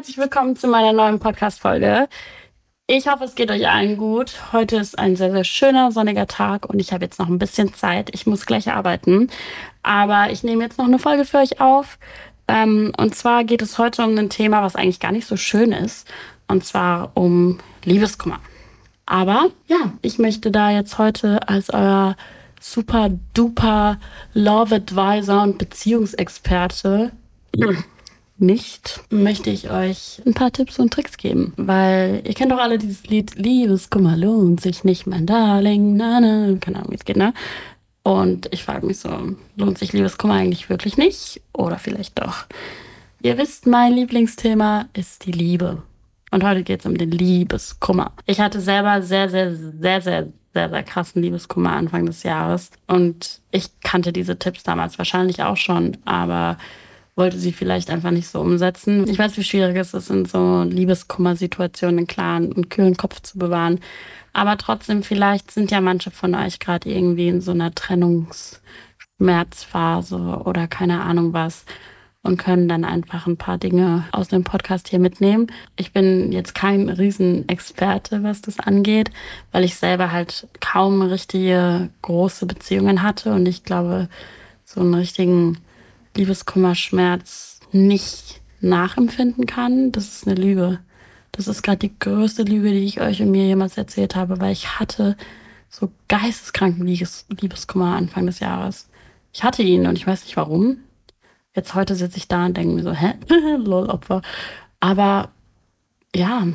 Herzlich willkommen zu meiner neuen Podcast-Folge. Ich hoffe, es geht euch allen gut. Heute ist ein sehr, sehr schöner, sonniger Tag und ich habe jetzt noch ein bisschen Zeit. Ich muss gleich arbeiten, aber ich nehme jetzt noch eine Folge für euch auf. Ähm, und zwar geht es heute um ein Thema, was eigentlich gar nicht so schön ist, und zwar um Liebeskummer. Aber ja, ich möchte da jetzt heute als euer super duper Love Advisor und Beziehungsexperte nicht, möchte ich euch ein paar Tipps und Tricks geben. Weil ihr kennt doch alle dieses Lied Liebeskummer lohnt sich nicht, mein Darling. Na, na, keine Ahnung, wie es geht, ne? Und ich frage mich so, lohnt sich Liebeskummer eigentlich wirklich nicht? Oder vielleicht doch? Ihr wisst, mein Lieblingsthema ist die Liebe. Und heute geht es um den Liebeskummer. Ich hatte selber sehr, sehr, sehr, sehr, sehr, sehr krassen Liebeskummer Anfang des Jahres. Und ich kannte diese Tipps damals wahrscheinlich auch schon, aber wollte sie vielleicht einfach nicht so umsetzen. Ich weiß, wie schwierig es ist, in so Liebeskummer-Situationen einen klaren und kühlen Kopf zu bewahren. Aber trotzdem, vielleicht sind ja manche von euch gerade irgendwie in so einer Trennungsschmerzphase oder keine Ahnung was und können dann einfach ein paar Dinge aus dem Podcast hier mitnehmen. Ich bin jetzt kein Riesenexperte, was das angeht, weil ich selber halt kaum richtige große Beziehungen hatte und ich glaube, so einen richtigen Liebeskummerschmerz nicht nachempfinden kann, das ist eine Lüge. Das ist gerade die größte Lüge, die ich euch und mir jemals erzählt habe, weil ich hatte so geisteskranken Liebes Liebeskummer Anfang des Jahres. Ich hatte ihn und ich weiß nicht warum. Jetzt heute sitze ich da und denke mir so, hä? Lol, Opfer. Aber ja,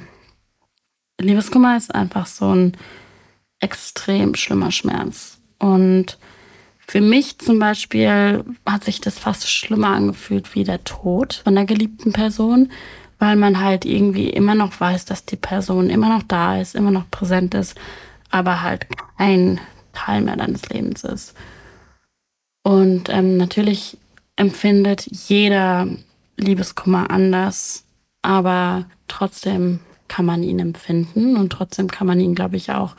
Liebeskummer ist einfach so ein extrem schlimmer Schmerz. Und für mich zum Beispiel hat sich das fast schlimmer angefühlt wie der Tod von der geliebten Person, weil man halt irgendwie immer noch weiß, dass die Person immer noch da ist, immer noch präsent ist, aber halt kein Teil mehr deines Lebens ist. Und ähm, natürlich empfindet jeder Liebeskummer anders, aber trotzdem kann man ihn empfinden und trotzdem kann man ihn, glaube ich, auch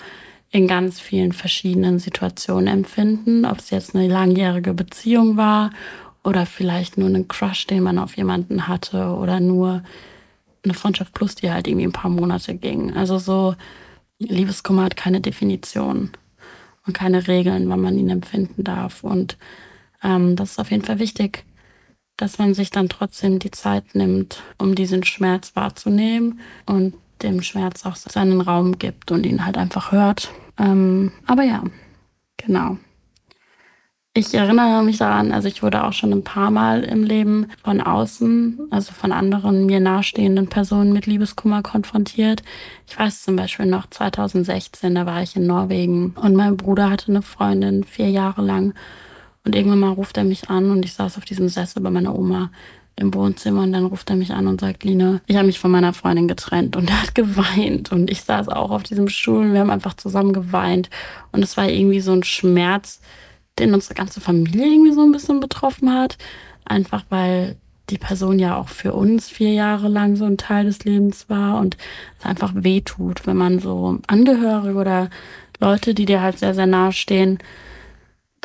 in ganz vielen verschiedenen Situationen empfinden. Ob es jetzt eine langjährige Beziehung war oder vielleicht nur einen Crush, den man auf jemanden hatte oder nur eine Freundschaft plus, die halt irgendwie ein paar Monate ging. Also so Liebeskummer hat keine Definition und keine Regeln, wann man ihn empfinden darf. Und ähm, das ist auf jeden Fall wichtig, dass man sich dann trotzdem die Zeit nimmt, um diesen Schmerz wahrzunehmen und dem Schmerz auch seinen Raum gibt und ihn halt einfach hört. Ähm, aber ja, genau. Ich erinnere mich daran, also ich wurde auch schon ein paar Mal im Leben von außen, also von anderen mir nahestehenden Personen mit Liebeskummer konfrontiert. Ich weiß zum Beispiel noch 2016, da war ich in Norwegen und mein Bruder hatte eine Freundin vier Jahre lang und irgendwann mal ruft er mich an und ich saß auf diesem Sessel bei meiner Oma im Wohnzimmer und dann ruft er mich an und sagt, Line, ich habe mich von meiner Freundin getrennt und er hat geweint und ich saß auch auf diesem Stuhl und wir haben einfach zusammen geweint. Und es war irgendwie so ein Schmerz, den unsere ganze Familie irgendwie so ein bisschen betroffen hat, einfach weil die Person ja auch für uns vier Jahre lang so ein Teil des Lebens war und es einfach weh tut, wenn man so Angehörige oder Leute, die dir halt sehr, sehr nahe stehen,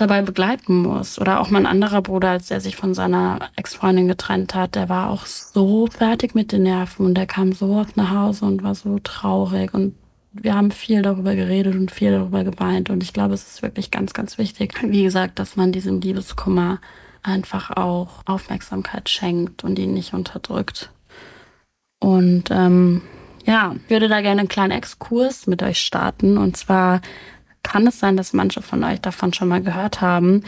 dabei begleiten muss. Oder auch mein anderer Bruder, als er sich von seiner Ex-Freundin getrennt hat, der war auch so fertig mit den Nerven und der kam so oft nach Hause und war so traurig und wir haben viel darüber geredet und viel darüber geweint und ich glaube, es ist wirklich ganz, ganz wichtig, wie gesagt, dass man diesem Liebeskummer einfach auch Aufmerksamkeit schenkt und ihn nicht unterdrückt. Und ähm, ja, ich würde da gerne einen kleinen Exkurs mit euch starten und zwar kann es sein, dass manche von euch davon schon mal gehört haben.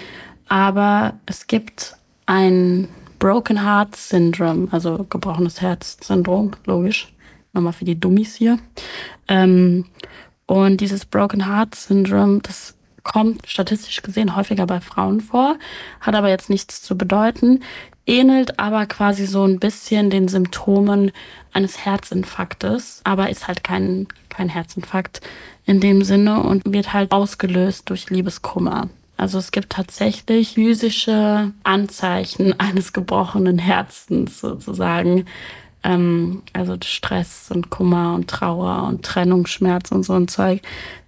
Aber es gibt ein Broken Heart Syndrome, also gebrochenes Herz-Syndrom, logisch. Nochmal für die Dummies hier. Ähm, und dieses Broken Heart Syndrome, das kommt statistisch gesehen häufiger bei Frauen vor, hat aber jetzt nichts zu bedeuten, ähnelt aber quasi so ein bisschen den Symptomen eines Herzinfarktes, aber ist halt kein, kein Herzinfarkt in dem Sinne und wird halt ausgelöst durch Liebeskummer. Also es gibt tatsächlich physische Anzeichen eines gebrochenen Herzens sozusagen. Ähm, also Stress und Kummer und Trauer und Trennungsschmerz und so ein Zeug,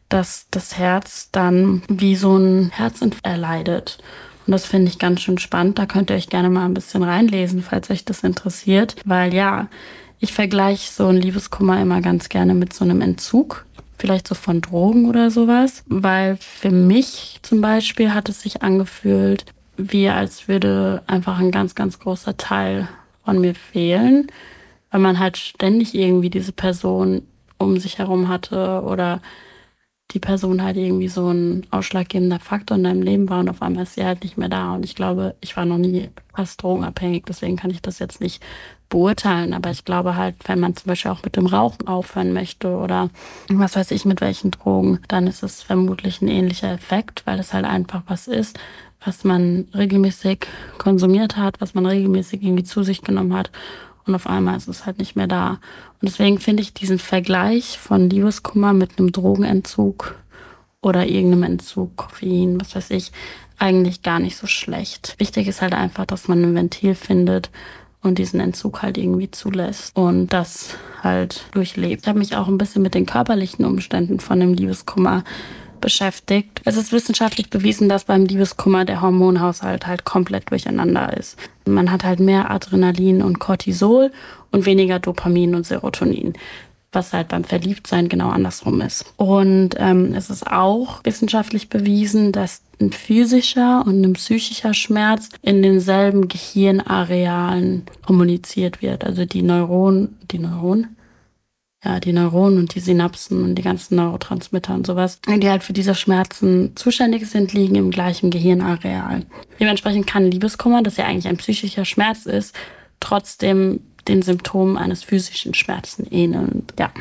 dass das Herz dann wie so ein Herzinfarkt erleidet Und das finde ich ganz schön spannend. Da könnt ihr euch gerne mal ein bisschen reinlesen, falls euch das interessiert. Weil ja, ich vergleiche so einen Liebeskummer immer ganz gerne mit so einem Entzug. Vielleicht so von Drogen oder sowas. Weil für mich zum Beispiel hat es sich angefühlt, wie als würde einfach ein ganz, ganz großer Teil von mir fehlen. Weil man halt ständig irgendwie diese Person um sich herum hatte oder die Person halt irgendwie so ein ausschlaggebender Faktor in deinem Leben war und auf einmal ist sie halt nicht mehr da. Und ich glaube, ich war noch nie fast drogenabhängig, deswegen kann ich das jetzt nicht beurteilen. Aber ich glaube halt, wenn man zum Beispiel auch mit dem Rauchen aufhören möchte oder was weiß ich mit welchen Drogen, dann ist es vermutlich ein ähnlicher Effekt, weil es halt einfach was ist, was man regelmäßig konsumiert hat, was man regelmäßig irgendwie zu sich genommen hat und auf einmal ist es halt nicht mehr da. Und deswegen finde ich diesen Vergleich von Liebeskummer mit einem Drogenentzug oder irgendeinem Entzug, Koffein, was weiß ich, eigentlich gar nicht so schlecht. Wichtig ist halt einfach, dass man ein Ventil findet und diesen Entzug halt irgendwie zulässt und das halt durchlebt. Ich habe mich auch ein bisschen mit den körperlichen Umständen von dem Liebeskummer beschäftigt. Es ist wissenschaftlich bewiesen, dass beim Liebeskummer der Hormonhaushalt halt komplett durcheinander ist. Man hat halt mehr Adrenalin und Cortisol und weniger Dopamin und Serotonin was halt beim Verliebtsein genau andersrum ist. Und ähm, es ist auch wissenschaftlich bewiesen, dass ein physischer und ein psychischer Schmerz in denselben Gehirnarealen kommuniziert wird. Also die Neuronen, die Neuronen, ja, die Neuronen und die Synapsen und die ganzen Neurotransmitter und sowas, die halt für diese Schmerzen zuständig sind, liegen im gleichen Gehirnareal. Dementsprechend kann Liebeskummer, das ja eigentlich ein psychischer Schmerz ist, trotzdem den Symptomen eines physischen Schmerzen ähneln. Ja,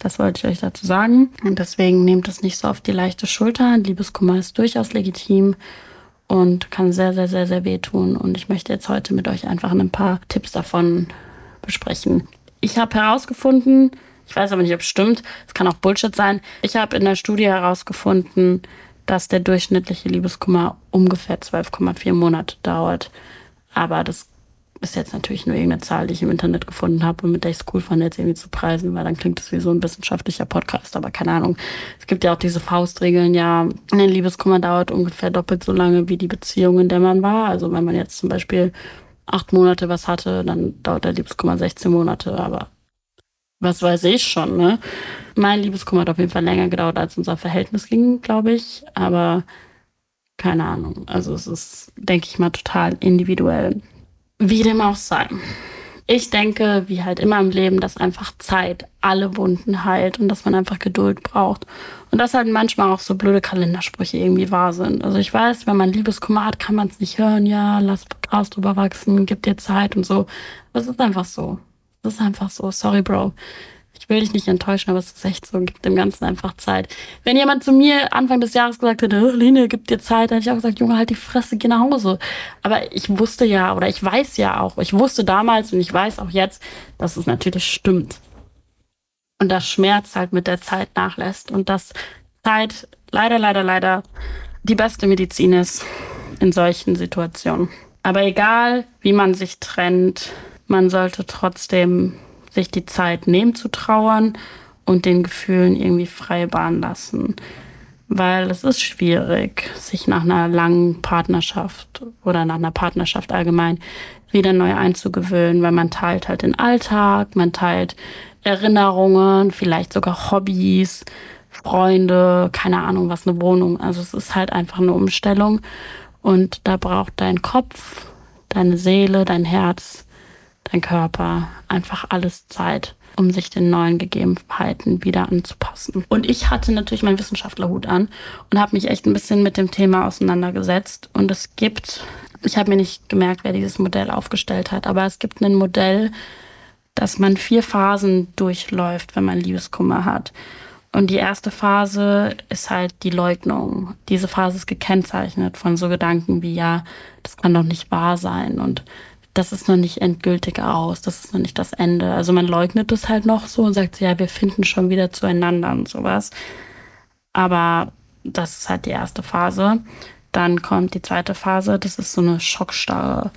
das wollte ich euch dazu sagen. Und deswegen nehmt es nicht so auf die leichte Schulter. Liebeskummer ist durchaus legitim und kann sehr, sehr, sehr, sehr wehtun. Und ich möchte jetzt heute mit euch einfach ein paar Tipps davon besprechen. Ich habe herausgefunden, ich weiß aber nicht, ob es stimmt. Es kann auch Bullshit sein. Ich habe in der Studie herausgefunden, dass der durchschnittliche Liebeskummer ungefähr 12,4 Monate dauert. Aber das ist jetzt natürlich nur irgendeine Zahl, die ich im Internet gefunden habe und mit der ich es cool fand, jetzt irgendwie zu preisen, weil dann klingt es wie so ein wissenschaftlicher Podcast, aber keine Ahnung. Es gibt ja auch diese Faustregeln, ja, ein Liebeskummer dauert ungefähr doppelt so lange wie die Beziehung, in der man war. Also wenn man jetzt zum Beispiel acht Monate was hatte, dann dauert der Liebeskummer 16 Monate, aber was weiß ich schon, ne? Mein Liebeskummer hat auf jeden Fall länger gedauert, als unser Verhältnis ging, glaube ich. Aber keine Ahnung. Also es ist, denke ich mal, total individuell. Wie dem auch sei. Ich denke, wie halt immer im Leben, dass einfach Zeit alle Wunden heilt und dass man einfach Geduld braucht. Und dass halt manchmal auch so blöde Kalendersprüche irgendwie wahr sind. Also ich weiß, wenn man Liebeskummer hat, kann man es nicht hören. Ja, lass Gras drüber wachsen, gib dir Zeit und so. Es ist einfach so. Das ist einfach so. Sorry, Bro. Ich will dich nicht enttäuschen, aber es ist echt so, gibt dem Ganzen einfach Zeit. Wenn jemand zu mir Anfang des Jahres gesagt hätte, Lene, gib dir Zeit, dann hätte ich auch gesagt, Junge, halt die Fresse, geh nach Hause. Aber ich wusste ja, oder ich weiß ja auch, ich wusste damals und ich weiß auch jetzt, dass es natürlich stimmt. Und dass Schmerz halt mit der Zeit nachlässt und dass Zeit leider, leider, leider die beste Medizin ist in solchen Situationen. Aber egal, wie man sich trennt, man sollte trotzdem sich die Zeit nehmen zu trauern und den Gefühlen irgendwie freie Bahn lassen. Weil es ist schwierig, sich nach einer langen Partnerschaft oder nach einer Partnerschaft allgemein wieder neu einzugewöhnen, weil man teilt halt den Alltag, man teilt Erinnerungen, vielleicht sogar Hobbys, Freunde, keine Ahnung was, eine Wohnung. Also es ist halt einfach eine Umstellung und da braucht dein Kopf, deine Seele, dein Herz dein Körper, einfach alles Zeit, um sich den neuen Gegebenheiten wieder anzupassen. Und ich hatte natürlich meinen Wissenschaftlerhut an und habe mich echt ein bisschen mit dem Thema auseinandergesetzt. Und es gibt, ich habe mir nicht gemerkt, wer dieses Modell aufgestellt hat, aber es gibt ein Modell, dass man vier Phasen durchläuft, wenn man Liebeskummer hat. Und die erste Phase ist halt die Leugnung. Diese Phase ist gekennzeichnet von so Gedanken wie, ja, das kann doch nicht wahr sein und das ist noch nicht endgültig aus, das ist noch nicht das Ende. Also man leugnet es halt noch so und sagt, ja, wir finden schon wieder zueinander und sowas. Aber das ist halt die erste Phase. Dann kommt die zweite Phase, das ist so eine Schockstarre.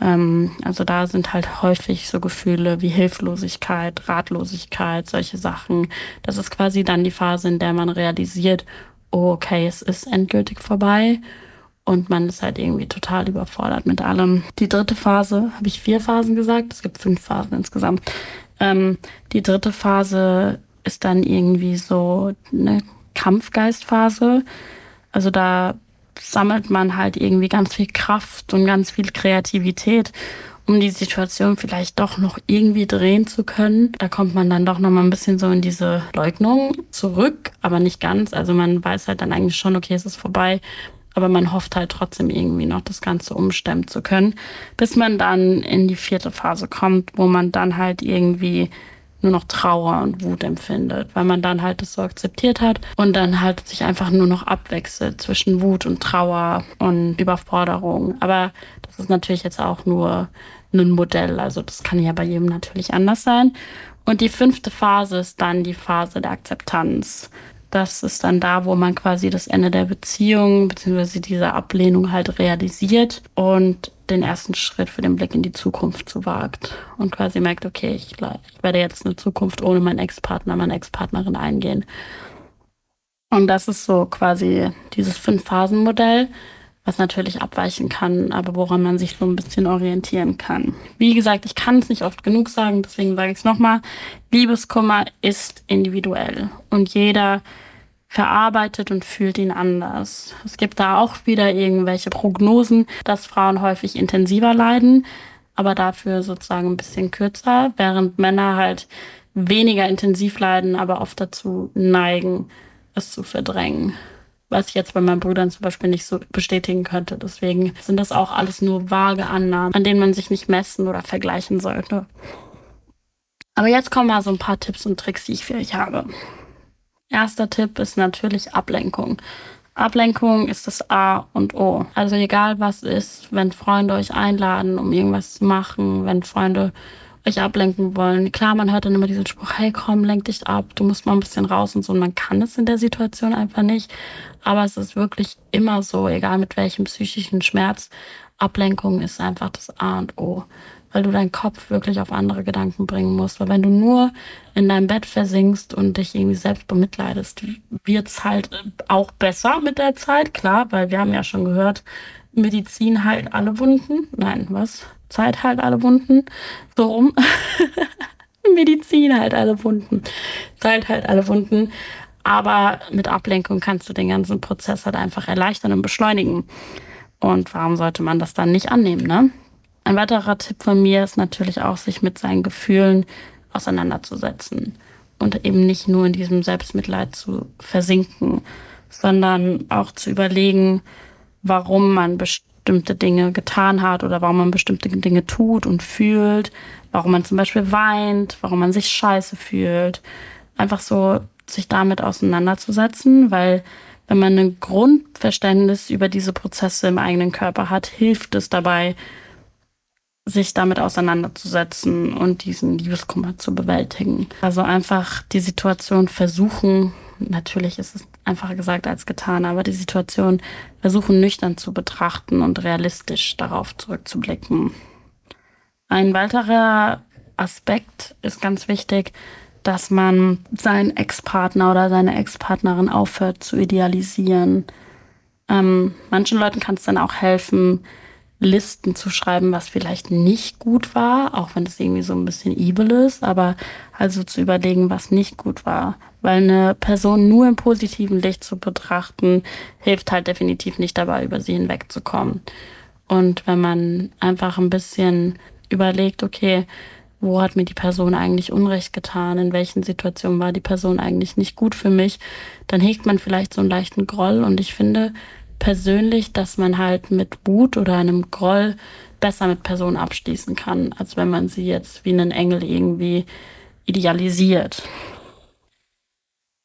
Ähm, also da sind halt häufig so Gefühle wie Hilflosigkeit, Ratlosigkeit, solche Sachen. Das ist quasi dann die Phase, in der man realisiert, oh, okay, es ist endgültig vorbei und man ist halt irgendwie total überfordert mit allem. Die dritte Phase, habe ich vier Phasen gesagt? Es gibt fünf Phasen insgesamt. Ähm, die dritte Phase ist dann irgendwie so eine Kampfgeistphase. Also da sammelt man halt irgendwie ganz viel Kraft und ganz viel Kreativität, um die Situation vielleicht doch noch irgendwie drehen zu können. Da kommt man dann doch noch mal ein bisschen so in diese Leugnung zurück, aber nicht ganz. Also man weiß halt dann eigentlich schon, okay, es ist vorbei. Aber man hofft halt trotzdem irgendwie noch das Ganze umstemmen zu können, bis man dann in die vierte Phase kommt, wo man dann halt irgendwie nur noch Trauer und Wut empfindet, weil man dann halt das so akzeptiert hat und dann halt sich einfach nur noch abwechselt zwischen Wut und Trauer und Überforderung. Aber das ist natürlich jetzt auch nur ein Modell, also das kann ja bei jedem natürlich anders sein. Und die fünfte Phase ist dann die Phase der Akzeptanz. Das ist dann da, wo man quasi das Ende der Beziehung bzw. diese Ablehnung halt realisiert und den ersten Schritt für den Blick in die Zukunft zu wagt und quasi merkt, okay, ich, ich werde jetzt eine Zukunft ohne meinen Ex-Partner, meine Ex-Partnerin eingehen. Und das ist so quasi dieses Fünf-Phasen-Modell, was natürlich abweichen kann, aber woran man sich so ein bisschen orientieren kann. Wie gesagt, ich kann es nicht oft genug sagen, deswegen sage ich es nochmal. Liebeskummer ist individuell und jeder verarbeitet und fühlt ihn anders. Es gibt da auch wieder irgendwelche Prognosen, dass Frauen häufig intensiver leiden, aber dafür sozusagen ein bisschen kürzer, während Männer halt weniger intensiv leiden, aber oft dazu neigen, es zu verdrängen was ich jetzt bei meinen Brüdern zum Beispiel nicht so bestätigen könnte. Deswegen sind das auch alles nur vage Annahmen, an denen man sich nicht messen oder vergleichen sollte. Aber jetzt kommen mal so ein paar Tipps und Tricks, die ich für euch habe. Erster Tipp ist natürlich Ablenkung. Ablenkung ist das A und O. Also egal was ist, wenn Freunde euch einladen, um irgendwas zu machen, wenn Freunde euch ablenken wollen. Klar, man hört dann immer diesen Spruch, hey komm, lenk dich ab, du musst mal ein bisschen raus und so. Und man kann es in der Situation einfach nicht. Aber es ist wirklich immer so, egal mit welchem psychischen Schmerz, Ablenkung ist einfach das A und O. Weil du deinen Kopf wirklich auf andere Gedanken bringen musst. Weil wenn du nur in deinem Bett versinkst und dich irgendwie selbst bemitleidest, wird's halt auch besser mit der Zeit, klar, weil wir haben ja schon gehört, Medizin heilt alle Wunden. Nein, was? Zeit halt alle Wunden. So rum. Medizin halt alle Wunden. Zeit halt alle Wunden. Aber mit Ablenkung kannst du den ganzen Prozess halt einfach erleichtern und beschleunigen. Und warum sollte man das dann nicht annehmen, ne? Ein weiterer Tipp von mir ist natürlich auch, sich mit seinen Gefühlen auseinanderzusetzen und eben nicht nur in diesem Selbstmitleid zu versinken, sondern auch zu überlegen, warum man bestimmte Dinge getan hat oder warum man bestimmte Dinge tut und fühlt, warum man zum Beispiel weint, warum man sich scheiße fühlt. Einfach so sich damit auseinanderzusetzen, weil wenn man ein Grundverständnis über diese Prozesse im eigenen Körper hat, hilft es dabei, sich damit auseinanderzusetzen und diesen Liebeskummer zu bewältigen. Also einfach die Situation versuchen, natürlich ist es einfacher gesagt als getan, aber die Situation versuchen nüchtern zu betrachten und realistisch darauf zurückzublicken. Ein weiterer Aspekt ist ganz wichtig, dass man seinen Ex-Partner oder seine Ex-Partnerin aufhört zu idealisieren. Ähm, manchen Leuten kann es dann auch helfen, Listen zu schreiben, was vielleicht nicht gut war, auch wenn es irgendwie so ein bisschen evil ist, aber also zu überlegen, was nicht gut war. Weil eine Person nur im positiven Licht zu betrachten, hilft halt definitiv nicht dabei, über sie hinwegzukommen. Und wenn man einfach ein bisschen überlegt, okay, wo hat mir die Person eigentlich Unrecht getan, in welchen Situationen war die Person eigentlich nicht gut für mich, dann hegt man vielleicht so einen leichten Groll. Und ich finde, persönlich, dass man halt mit Wut oder einem Groll besser mit Personen abschließen kann, als wenn man sie jetzt wie einen Engel irgendwie idealisiert.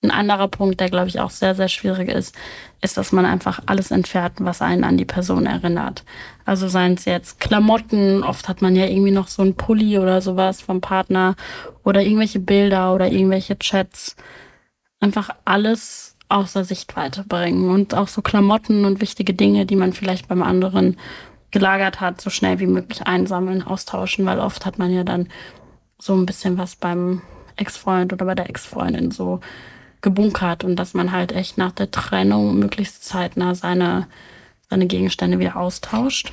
Ein anderer Punkt, der glaube ich auch sehr, sehr schwierig ist, ist, dass man einfach alles entfernt, was einen an die Person erinnert. Also seien es jetzt Klamotten, oft hat man ja irgendwie noch so ein Pulli oder sowas vom Partner oder irgendwelche Bilder oder irgendwelche Chats. Einfach alles außer Sichtweite bringen und auch so Klamotten und wichtige Dinge, die man vielleicht beim anderen gelagert hat, so schnell wie möglich einsammeln, austauschen, weil oft hat man ja dann so ein bisschen was beim Ex-Freund oder bei der Ex-Freundin so gebunkert und dass man halt echt nach der Trennung möglichst zeitnah seine seine Gegenstände wieder austauscht.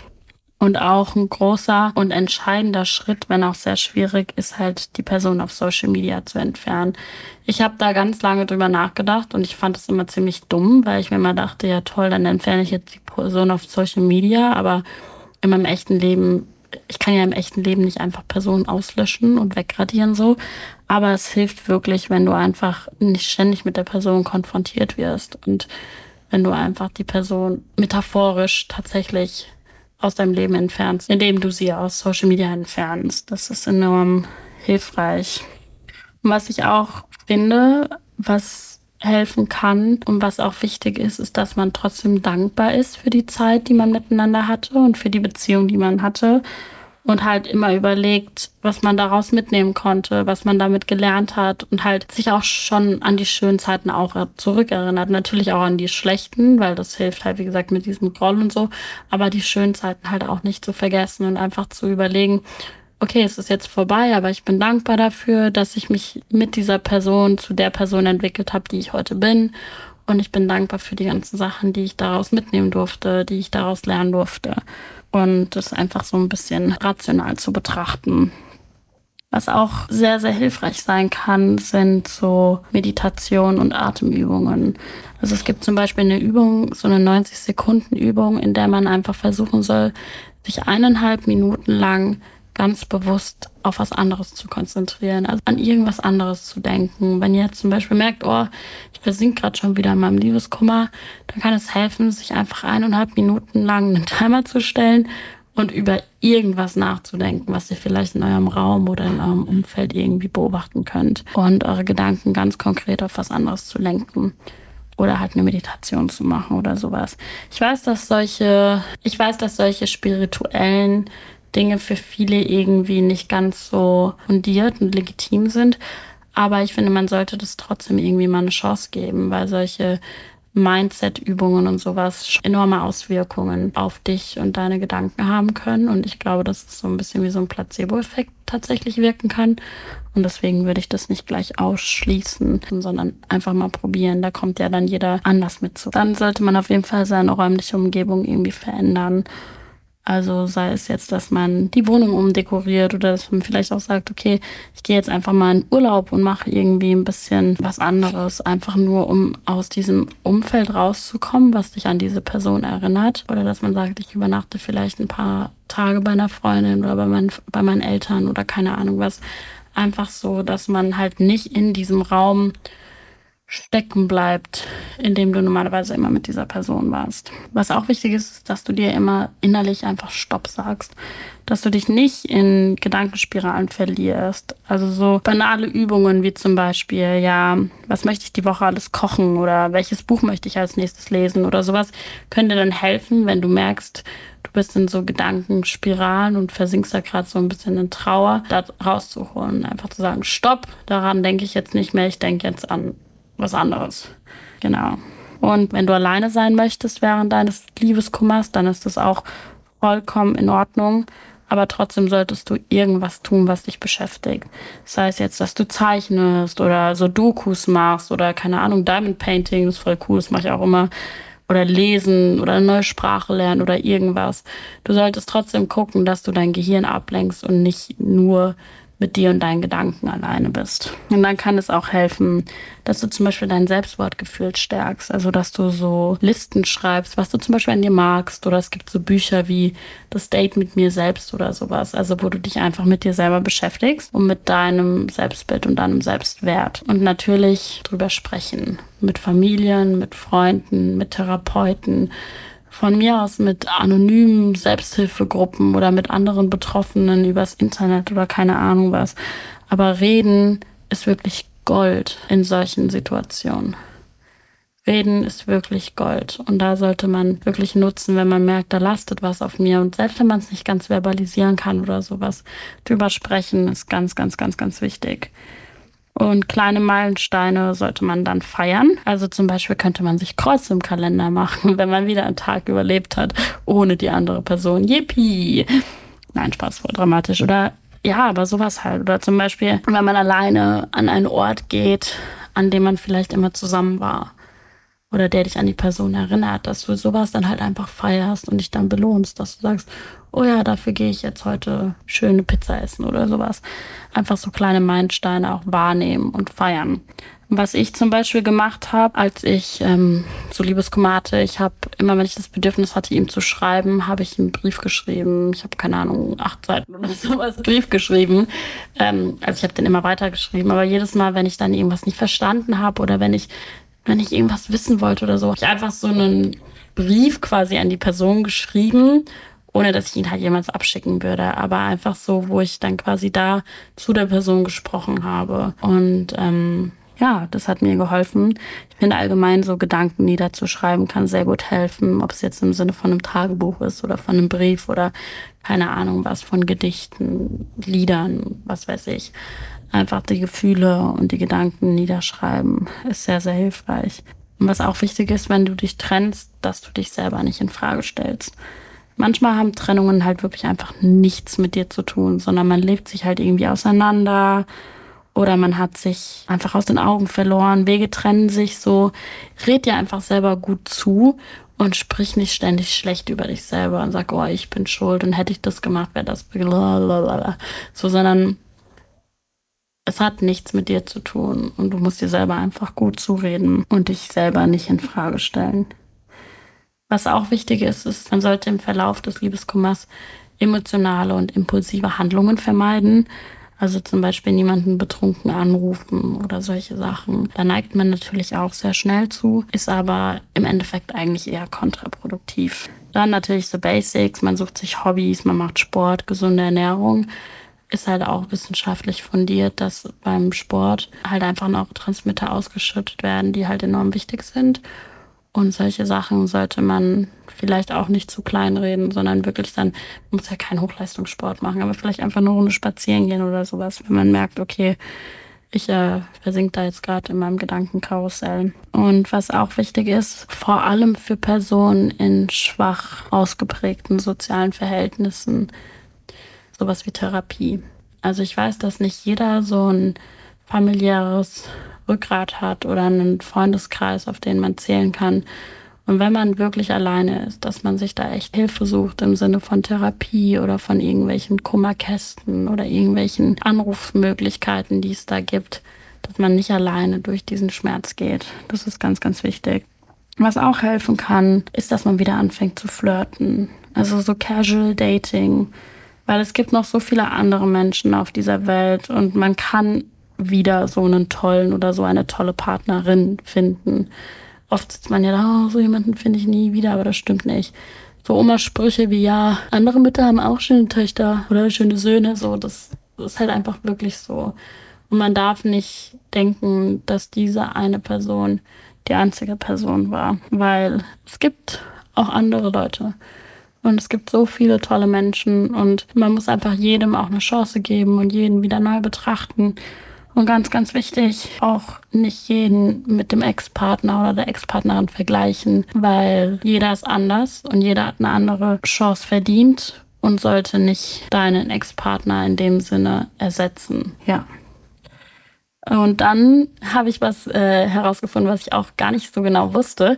Und auch ein großer und entscheidender Schritt, wenn auch sehr schwierig, ist halt die Person auf Social Media zu entfernen. Ich habe da ganz lange drüber nachgedacht und ich fand es immer ziemlich dumm, weil ich mir immer dachte, ja toll, dann entferne ich jetzt die Person auf Social Media, aber in meinem echten Leben, ich kann ja im echten Leben nicht einfach Personen auslöschen und wegradieren so, aber es hilft wirklich, wenn du einfach nicht ständig mit der Person konfrontiert wirst und wenn du einfach die Person metaphorisch tatsächlich aus deinem Leben entfernst, indem du sie aus Social Media entfernst. Das ist enorm hilfreich. Und was ich auch finde, was helfen kann und was auch wichtig ist, ist, dass man trotzdem dankbar ist für die Zeit, die man miteinander hatte und für die Beziehung, die man hatte und halt immer überlegt, was man daraus mitnehmen konnte, was man damit gelernt hat und halt sich auch schon an die schönen Zeiten auch zurückerinnert. Natürlich auch an die schlechten, weil das hilft halt, wie gesagt, mit diesem Groll und so, aber die schönen Zeiten halt auch nicht zu vergessen und einfach zu überlegen, okay, es ist jetzt vorbei, aber ich bin dankbar dafür, dass ich mich mit dieser Person zu der Person entwickelt habe, die ich heute bin. Und ich bin dankbar für die ganzen Sachen, die ich daraus mitnehmen durfte, die ich daraus lernen durfte und das einfach so ein bisschen rational zu betrachten. Was auch sehr, sehr hilfreich sein kann, sind so Meditation und Atemübungen. Also es gibt zum Beispiel eine Übung, so eine 90-Sekunden-Übung, in der man einfach versuchen soll, sich eineinhalb Minuten lang ganz bewusst auf was anderes zu konzentrieren, also an irgendwas anderes zu denken. Wenn ihr jetzt zum Beispiel merkt, oh, ich versink gerade schon wieder in meinem Liebeskummer, dann kann es helfen, sich einfach eineinhalb Minuten lang einen Timer zu stellen und über irgendwas nachzudenken, was ihr vielleicht in eurem Raum oder in eurem Umfeld irgendwie beobachten könnt und eure Gedanken ganz konkret auf was anderes zu lenken oder halt eine Meditation zu machen oder sowas. Ich weiß, dass solche, ich weiß, dass solche spirituellen Dinge für viele irgendwie nicht ganz so fundiert und legitim sind. Aber ich finde, man sollte das trotzdem irgendwie mal eine Chance geben, weil solche Mindset-Übungen und sowas enorme Auswirkungen auf dich und deine Gedanken haben können. Und ich glaube, dass es so ein bisschen wie so ein Placebo-Effekt tatsächlich wirken kann. Und deswegen würde ich das nicht gleich ausschließen, sondern einfach mal probieren. Da kommt ja dann jeder anders mit zu. Dann sollte man auf jeden Fall seine räumliche Umgebung irgendwie verändern also sei es jetzt, dass man die Wohnung umdekoriert oder dass man vielleicht auch sagt, okay, ich gehe jetzt einfach mal in Urlaub und mache irgendwie ein bisschen was anderes, einfach nur um aus diesem Umfeld rauszukommen, was dich an diese Person erinnert. Oder dass man sagt, ich übernachte vielleicht ein paar Tage bei einer Freundin oder bei, meinen, bei meinen Eltern oder keine Ahnung was. Einfach so, dass man halt nicht in diesem Raum stecken bleibt, in dem du normalerweise immer mit dieser Person warst. Was auch wichtig ist, ist, dass du dir immer innerlich einfach Stopp sagst. Dass du dich nicht in Gedankenspiralen verlierst. Also so banale Übungen wie zum Beispiel, ja, was möchte ich die Woche alles kochen oder welches Buch möchte ich als nächstes lesen oder sowas, können dir dann helfen, wenn du merkst, du bist in so Gedankenspiralen und versinkst da gerade so ein bisschen in Trauer, da rauszuholen. Einfach zu sagen, Stopp, daran denke ich jetzt nicht mehr, ich denke jetzt an was anderes. Genau. Und wenn du alleine sein möchtest während deines Liebeskummers, dann ist das auch vollkommen in Ordnung. Aber trotzdem solltest du irgendwas tun, was dich beschäftigt. Sei es jetzt, dass du zeichnest oder so Dokus machst oder keine Ahnung, Diamond Painting, ist voll cool, das mache ich auch immer. Oder lesen oder eine neue Sprache lernen oder irgendwas. Du solltest trotzdem gucken, dass du dein Gehirn ablenkst und nicht nur mit dir und deinen Gedanken alleine bist. Und dann kann es auch helfen, dass du zum Beispiel dein Selbstwortgefühl stärkst. Also, dass du so Listen schreibst, was du zum Beispiel an dir magst. Oder es gibt so Bücher wie Das Date mit mir selbst oder sowas. Also, wo du dich einfach mit dir selber beschäftigst und mit deinem Selbstbild und deinem Selbstwert. Und natürlich drüber sprechen. Mit Familien, mit Freunden, mit Therapeuten von mir aus mit anonymen Selbsthilfegruppen oder mit anderen Betroffenen übers Internet oder keine Ahnung was. Aber reden ist wirklich Gold in solchen Situationen. Reden ist wirklich Gold. Und da sollte man wirklich nutzen, wenn man merkt, da lastet was auf mir. Und selbst wenn man es nicht ganz verbalisieren kann oder sowas, drüber sprechen ist ganz, ganz, ganz, ganz wichtig. Und kleine Meilensteine sollte man dann feiern. Also zum Beispiel könnte man sich Kreuz im Kalender machen, wenn man wieder einen Tag überlebt hat, ohne die andere Person. Yippie! Nein, Spaß, voll dramatisch. Oder ja, aber sowas halt. Oder zum Beispiel, wenn man alleine an einen Ort geht, an dem man vielleicht immer zusammen war. Oder der dich an die Person erinnert, dass du sowas dann halt einfach feierst und dich dann belohnst, dass du sagst, oh ja, dafür gehe ich jetzt heute schöne Pizza essen oder sowas. Einfach so kleine Meilensteine auch wahrnehmen und feiern. Was ich zum Beispiel gemacht habe, als ich ähm, so Liebeskummer hatte, ich habe immer, wenn ich das Bedürfnis hatte, ihm zu schreiben, habe ich einen Brief geschrieben. Ich habe keine Ahnung, acht Seiten oder sowas Brief geschrieben. Ähm, also ich habe den immer weitergeschrieben. Aber jedes Mal, wenn ich dann irgendwas nicht verstanden habe oder wenn ich wenn ich irgendwas wissen wollte oder so, habe ich einfach so einen Brief quasi an die Person geschrieben, ohne dass ich ihn halt jemals abschicken würde, aber einfach so, wo ich dann quasi da zu der Person gesprochen habe. Und ähm, ja, das hat mir geholfen. Ich finde allgemein so Gedanken niederzuschreiben kann sehr gut helfen, ob es jetzt im Sinne von einem Tagebuch ist oder von einem Brief oder keine Ahnung was, von Gedichten, Liedern, was weiß ich einfach die Gefühle und die Gedanken niederschreiben, ist sehr, sehr hilfreich. Und was auch wichtig ist, wenn du dich trennst, dass du dich selber nicht in Frage stellst. Manchmal haben Trennungen halt wirklich einfach nichts mit dir zu tun, sondern man lebt sich halt irgendwie auseinander oder man hat sich einfach aus den Augen verloren, Wege trennen sich so. Red dir einfach selber gut zu und sprich nicht ständig schlecht über dich selber und sag, oh, ich bin schuld und hätte ich das gemacht, wäre das blablabla. so, sondern es hat nichts mit dir zu tun und du musst dir selber einfach gut zureden und dich selber nicht in Frage stellen. Was auch wichtig ist, ist, man sollte im Verlauf des Liebeskummers emotionale und impulsive Handlungen vermeiden. Also zum Beispiel niemanden betrunken anrufen oder solche Sachen. Da neigt man natürlich auch sehr schnell zu, ist aber im Endeffekt eigentlich eher kontraproduktiv. Dann natürlich so Basics, man sucht sich Hobbys, man macht Sport, gesunde Ernährung ist halt auch wissenschaftlich fundiert, dass beim Sport halt einfach Neurotransmitter ausgeschüttet werden, die halt enorm wichtig sind. Und solche Sachen sollte man vielleicht auch nicht zu klein reden, sondern wirklich dann, muss ja keinen Hochleistungssport machen, aber vielleicht einfach eine Runde spazieren gehen oder sowas, wenn man merkt, okay, ich äh, versink da jetzt gerade in meinem Gedankenkarussell. Und was auch wichtig ist, vor allem für Personen in schwach ausgeprägten sozialen Verhältnissen, sowas wie Therapie. Also ich weiß, dass nicht jeder so ein familiäres Rückgrat hat oder einen Freundeskreis, auf den man zählen kann. Und wenn man wirklich alleine ist, dass man sich da echt Hilfe sucht im Sinne von Therapie oder von irgendwelchen Kummerkästen oder irgendwelchen Anrufsmöglichkeiten, die es da gibt, dass man nicht alleine durch diesen Schmerz geht. Das ist ganz, ganz wichtig. Was auch helfen kann, ist, dass man wieder anfängt zu flirten. Also so Casual Dating, weil es gibt noch so viele andere Menschen auf dieser Welt und man kann wieder so einen tollen oder so eine tolle Partnerin finden. Oft sitzt man ja da, oh, so jemanden finde ich nie wieder, aber das stimmt nicht. So Oma-Sprüche wie, ja, andere Mütter haben auch schöne Töchter oder schöne Söhne, so, das, das ist halt einfach wirklich so. Und man darf nicht denken, dass diese eine Person die einzige Person war, weil es gibt auch andere Leute. Und es gibt so viele tolle Menschen und man muss einfach jedem auch eine Chance geben und jeden wieder neu betrachten. Und ganz, ganz wichtig, auch nicht jeden mit dem Ex-Partner oder der Ex-Partnerin vergleichen, weil jeder ist anders und jeder hat eine andere Chance verdient und sollte nicht deinen Ex-Partner in dem Sinne ersetzen. Ja. Und dann habe ich was äh, herausgefunden, was ich auch gar nicht so genau wusste.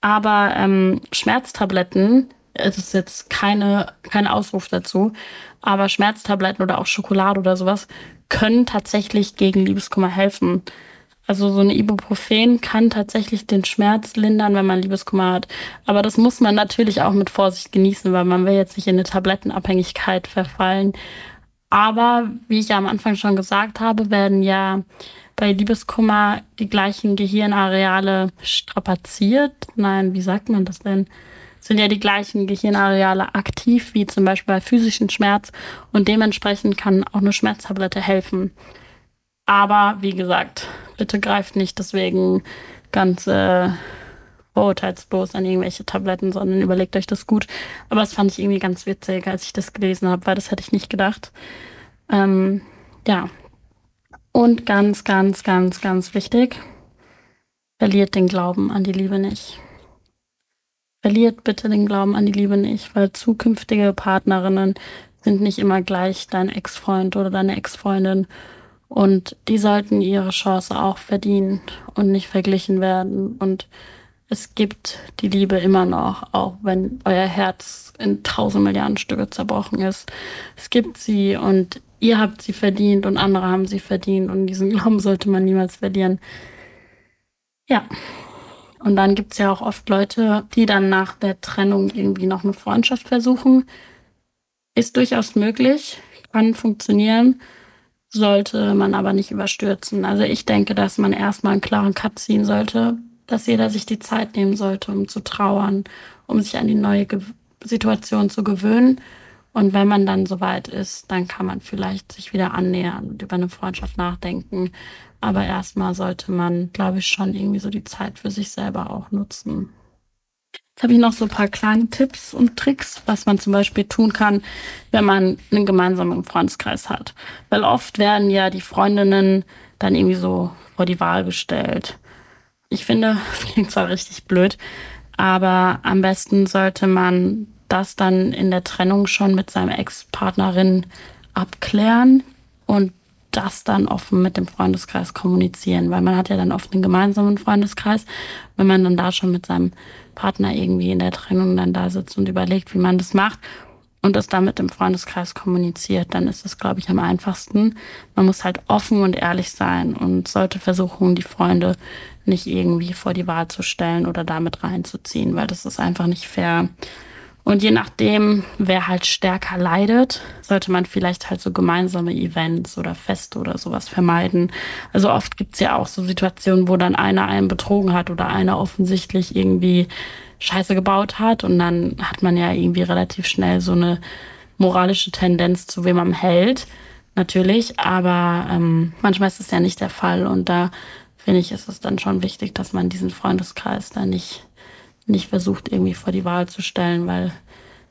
Aber ähm, Schmerztabletten es ist jetzt keine, kein Ausruf dazu, aber Schmerztabletten oder auch Schokolade oder sowas können tatsächlich gegen Liebeskummer helfen. Also so eine Ibuprofen kann tatsächlich den Schmerz lindern, wenn man Liebeskummer hat. Aber das muss man natürlich auch mit Vorsicht genießen, weil man will jetzt nicht in eine Tablettenabhängigkeit verfallen. Aber wie ich ja am Anfang schon gesagt habe, werden ja bei Liebeskummer die gleichen Gehirnareale strapaziert. Nein, wie sagt man das denn? Sind ja die gleichen Gehirnareale aktiv wie zum Beispiel bei physischen Schmerz und dementsprechend kann auch eine Schmerztablette helfen. Aber wie gesagt, bitte greift nicht deswegen ganz äh, vorurteilslos an irgendwelche Tabletten, sondern überlegt euch das gut. Aber das fand ich irgendwie ganz witzig, als ich das gelesen habe, weil das hätte ich nicht gedacht. Ähm, ja. Und ganz, ganz, ganz, ganz wichtig, verliert den Glauben an die Liebe nicht. Verliert bitte den Glauben an die Liebe nicht, weil zukünftige Partnerinnen sind nicht immer gleich dein Ex-Freund oder deine Ex-Freundin. Und die sollten ihre Chance auch verdienen und nicht verglichen werden. Und es gibt die Liebe immer noch, auch wenn euer Herz in tausend Milliarden Stücke zerbrochen ist. Es gibt sie und ihr habt sie verdient und andere haben sie verdient und diesen Glauben sollte man niemals verlieren. Ja. Und dann gibt es ja auch oft Leute, die dann nach der Trennung irgendwie noch eine Freundschaft versuchen. Ist durchaus möglich, kann funktionieren, sollte man aber nicht überstürzen. Also ich denke, dass man erstmal einen klaren Cut ziehen sollte, dass jeder sich die Zeit nehmen sollte, um zu trauern, um sich an die neue Ge Situation zu gewöhnen. Und wenn man dann soweit ist, dann kann man vielleicht sich wieder annähern und über eine Freundschaft nachdenken. Aber erstmal sollte man, glaube ich, schon irgendwie so die Zeit für sich selber auch nutzen. Jetzt habe ich noch so ein paar kleine Tipps und Tricks, was man zum Beispiel tun kann, wenn man einen gemeinsamen Freundeskreis hat. Weil oft werden ja die Freundinnen dann irgendwie so vor die Wahl gestellt. Ich finde, das klingt zwar richtig blöd, aber am besten sollte man das dann in der Trennung schon mit seinem Ex-Partnerin abklären und das dann offen mit dem Freundeskreis kommunizieren, weil man hat ja dann oft einen gemeinsamen Freundeskreis. Wenn man dann da schon mit seinem Partner irgendwie in der Trennung dann da sitzt und überlegt, wie man das macht und das dann mit dem Freundeskreis kommuniziert, dann ist das, glaube ich, am einfachsten. Man muss halt offen und ehrlich sein und sollte versuchen, die Freunde nicht irgendwie vor die Wahl zu stellen oder damit reinzuziehen, weil das ist einfach nicht fair. Und je nachdem, wer halt stärker leidet, sollte man vielleicht halt so gemeinsame Events oder Feste oder sowas vermeiden. Also oft gibt's ja auch so Situationen, wo dann einer einen betrogen hat oder einer offensichtlich irgendwie Scheiße gebaut hat. Und dann hat man ja irgendwie relativ schnell so eine moralische Tendenz, zu wem man hält. Natürlich, aber ähm, manchmal ist es ja nicht der Fall. Und da finde ich, ist es dann schon wichtig, dass man diesen Freundeskreis da nicht nicht versucht, irgendwie vor die Wahl zu stellen, weil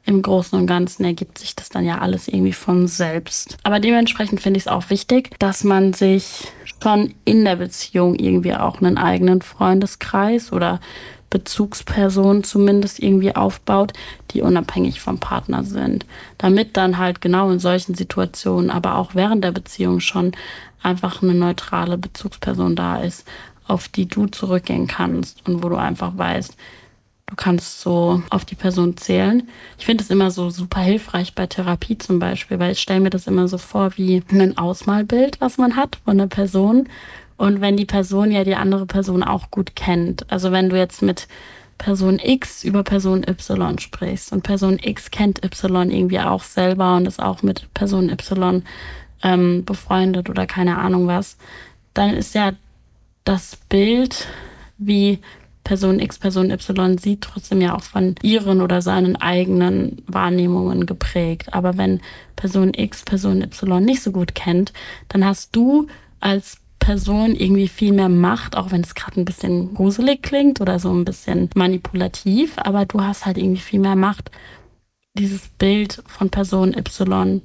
im Großen und Ganzen ergibt sich das dann ja alles irgendwie von selbst. Aber dementsprechend finde ich es auch wichtig, dass man sich schon in der Beziehung irgendwie auch einen eigenen Freundeskreis oder Bezugspersonen zumindest irgendwie aufbaut, die unabhängig vom Partner sind. Damit dann halt genau in solchen Situationen, aber auch während der Beziehung schon einfach eine neutrale Bezugsperson da ist, auf die du zurückgehen kannst und wo du einfach weißt, Du kannst so auf die Person zählen. Ich finde es immer so super hilfreich bei Therapie zum Beispiel, weil ich stelle mir das immer so vor wie ein Ausmalbild, was man hat von einer Person. Und wenn die Person ja die andere Person auch gut kennt, also wenn du jetzt mit Person X über Person Y sprichst und Person X kennt Y irgendwie auch selber und ist auch mit Person Y ähm, befreundet oder keine Ahnung was, dann ist ja das Bild, wie Person X, Person Y sieht, trotzdem ja auch von ihren oder seinen eigenen Wahrnehmungen geprägt. Aber wenn Person X, Person Y nicht so gut kennt, dann hast du als Person irgendwie viel mehr Macht, auch wenn es gerade ein bisschen gruselig klingt oder so ein bisschen manipulativ, aber du hast halt irgendwie viel mehr Macht, dieses Bild von Person Y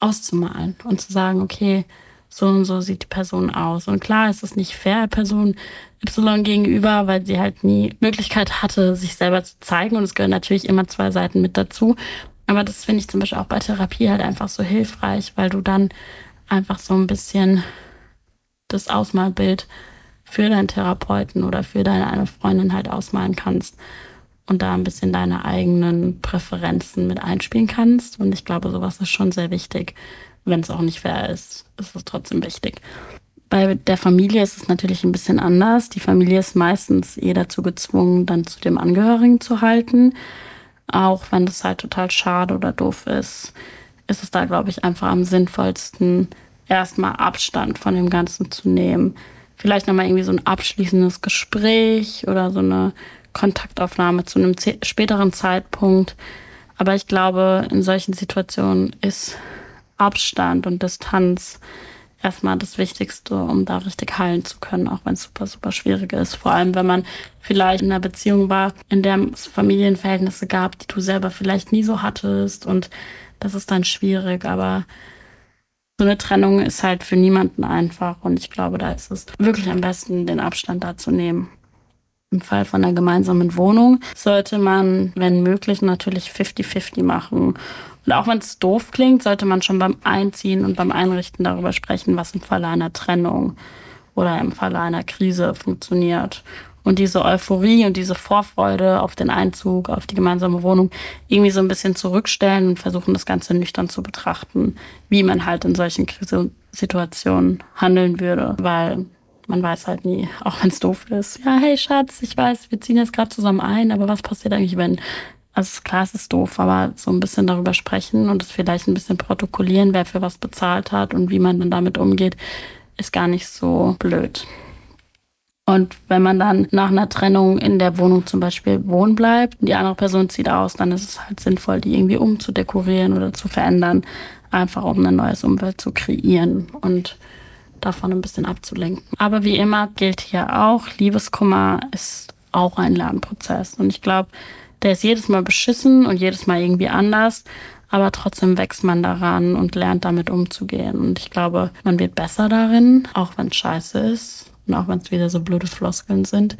auszumalen und zu sagen, okay, so und so sieht die Person aus. Und klar ist es nicht fair Person Y gegenüber, weil sie halt nie Möglichkeit hatte, sich selber zu zeigen. Und es gehören natürlich immer zwei Seiten mit dazu. Aber das finde ich zum Beispiel auch bei Therapie halt einfach so hilfreich, weil du dann einfach so ein bisschen das Ausmalbild für deinen Therapeuten oder für deine eine Freundin halt ausmalen kannst und da ein bisschen deine eigenen Präferenzen mit einspielen kannst. Und ich glaube, sowas ist schon sehr wichtig, wenn es auch nicht fair ist, ist es trotzdem wichtig. Bei der Familie ist es natürlich ein bisschen anders. Die Familie ist meistens eh dazu gezwungen, dann zu dem Angehörigen zu halten. Auch wenn das halt total schade oder doof ist, ist es da, glaube ich, einfach am sinnvollsten, erstmal Abstand von dem Ganzen zu nehmen. Vielleicht nochmal irgendwie so ein abschließendes Gespräch oder so eine Kontaktaufnahme zu einem späteren Zeitpunkt. Aber ich glaube, in solchen Situationen ist Abstand und Distanz erstmal das Wichtigste, um da richtig heilen zu können, auch wenn es super, super schwierig ist. Vor allem, wenn man vielleicht in einer Beziehung war, in der es Familienverhältnisse gab, die du selber vielleicht nie so hattest und das ist dann schwierig, aber so eine Trennung ist halt für niemanden einfach und ich glaube, da ist es wirklich am besten, den Abstand da zu nehmen. Im Fall von einer gemeinsamen Wohnung sollte man, wenn möglich, natürlich 50-50 machen und auch wenn es doof klingt, sollte man schon beim Einziehen und beim Einrichten darüber sprechen, was im Falle einer Trennung oder im Falle einer Krise funktioniert. und diese Euphorie und diese Vorfreude auf den Einzug, auf die gemeinsame Wohnung irgendwie so ein bisschen zurückstellen und versuchen, das Ganze nüchtern zu betrachten, wie man halt in solchen Krisensituationen handeln würde, weil man weiß halt nie, auch wenn es doof ist. Ja, hey Schatz, ich weiß, wir ziehen jetzt gerade zusammen ein, aber was passiert eigentlich, wenn also klar, es ist doof, aber so ein bisschen darüber sprechen und es vielleicht ein bisschen protokollieren, wer für was bezahlt hat und wie man dann damit umgeht, ist gar nicht so blöd. Und wenn man dann nach einer Trennung in der Wohnung zum Beispiel wohnen bleibt und die andere Person zieht aus, dann ist es halt sinnvoll, die irgendwie umzudekorieren oder zu verändern, einfach um ein neues Umwelt zu kreieren und davon ein bisschen abzulenken. Aber wie immer gilt hier auch, Liebeskummer ist auch ein Lernprozess. Und ich glaube, der ist jedes Mal beschissen und jedes Mal irgendwie anders, aber trotzdem wächst man daran und lernt damit umzugehen. Und ich glaube, man wird besser darin, auch wenn es scheiße ist und auch wenn es wieder so blöde Floskeln sind.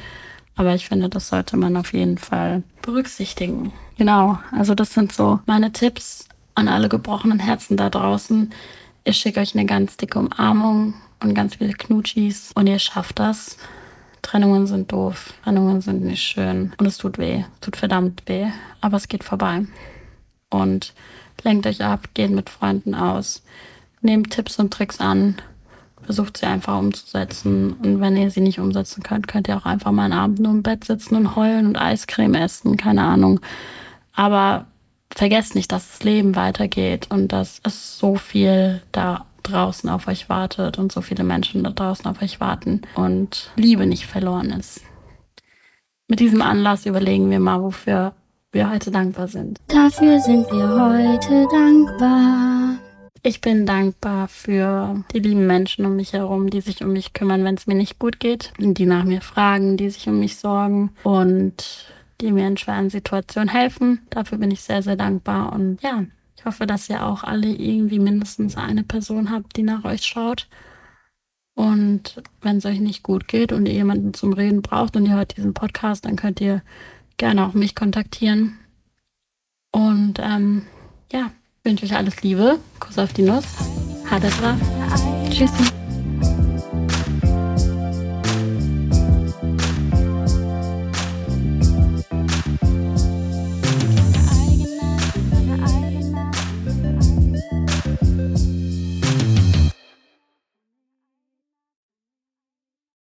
Aber ich finde, das sollte man auf jeden Fall berücksichtigen. Genau, also das sind so meine Tipps an alle gebrochenen Herzen da draußen. Ich schicke euch eine ganz dicke Umarmung und ganz viele Knutschis und ihr schafft das. Trennungen sind doof, Trennungen sind nicht schön und es tut weh, tut verdammt weh, aber es geht vorbei. Und lenkt euch ab, geht mit Freunden aus, nehmt Tipps und Tricks an, versucht sie einfach umzusetzen und wenn ihr sie nicht umsetzen könnt, könnt ihr auch einfach mal einen Abend nur im Bett sitzen und heulen und Eiscreme essen, keine Ahnung. Aber vergesst nicht, dass das Leben weitergeht und dass es so viel da draußen auf euch wartet und so viele Menschen da draußen auf euch warten und Liebe nicht verloren ist. Mit diesem Anlass überlegen wir mal, wofür wir heute dankbar sind. Dafür sind wir heute dankbar. Ich bin dankbar für die lieben Menschen um mich herum, die sich um mich kümmern, wenn es mir nicht gut geht, die nach mir fragen, die sich um mich sorgen und die mir in schweren Situationen helfen. Dafür bin ich sehr, sehr dankbar und ja, hoffe, dass ihr auch alle irgendwie mindestens eine Person habt, die nach euch schaut. Und wenn es euch nicht gut geht und ihr jemanden zum Reden braucht und ihr hört diesen Podcast, dann könnt ihr gerne auch mich kontaktieren. Und ähm, ja, wünsche euch alles Liebe. Kuss auf die Nuss. Hadesra. Tschüssi.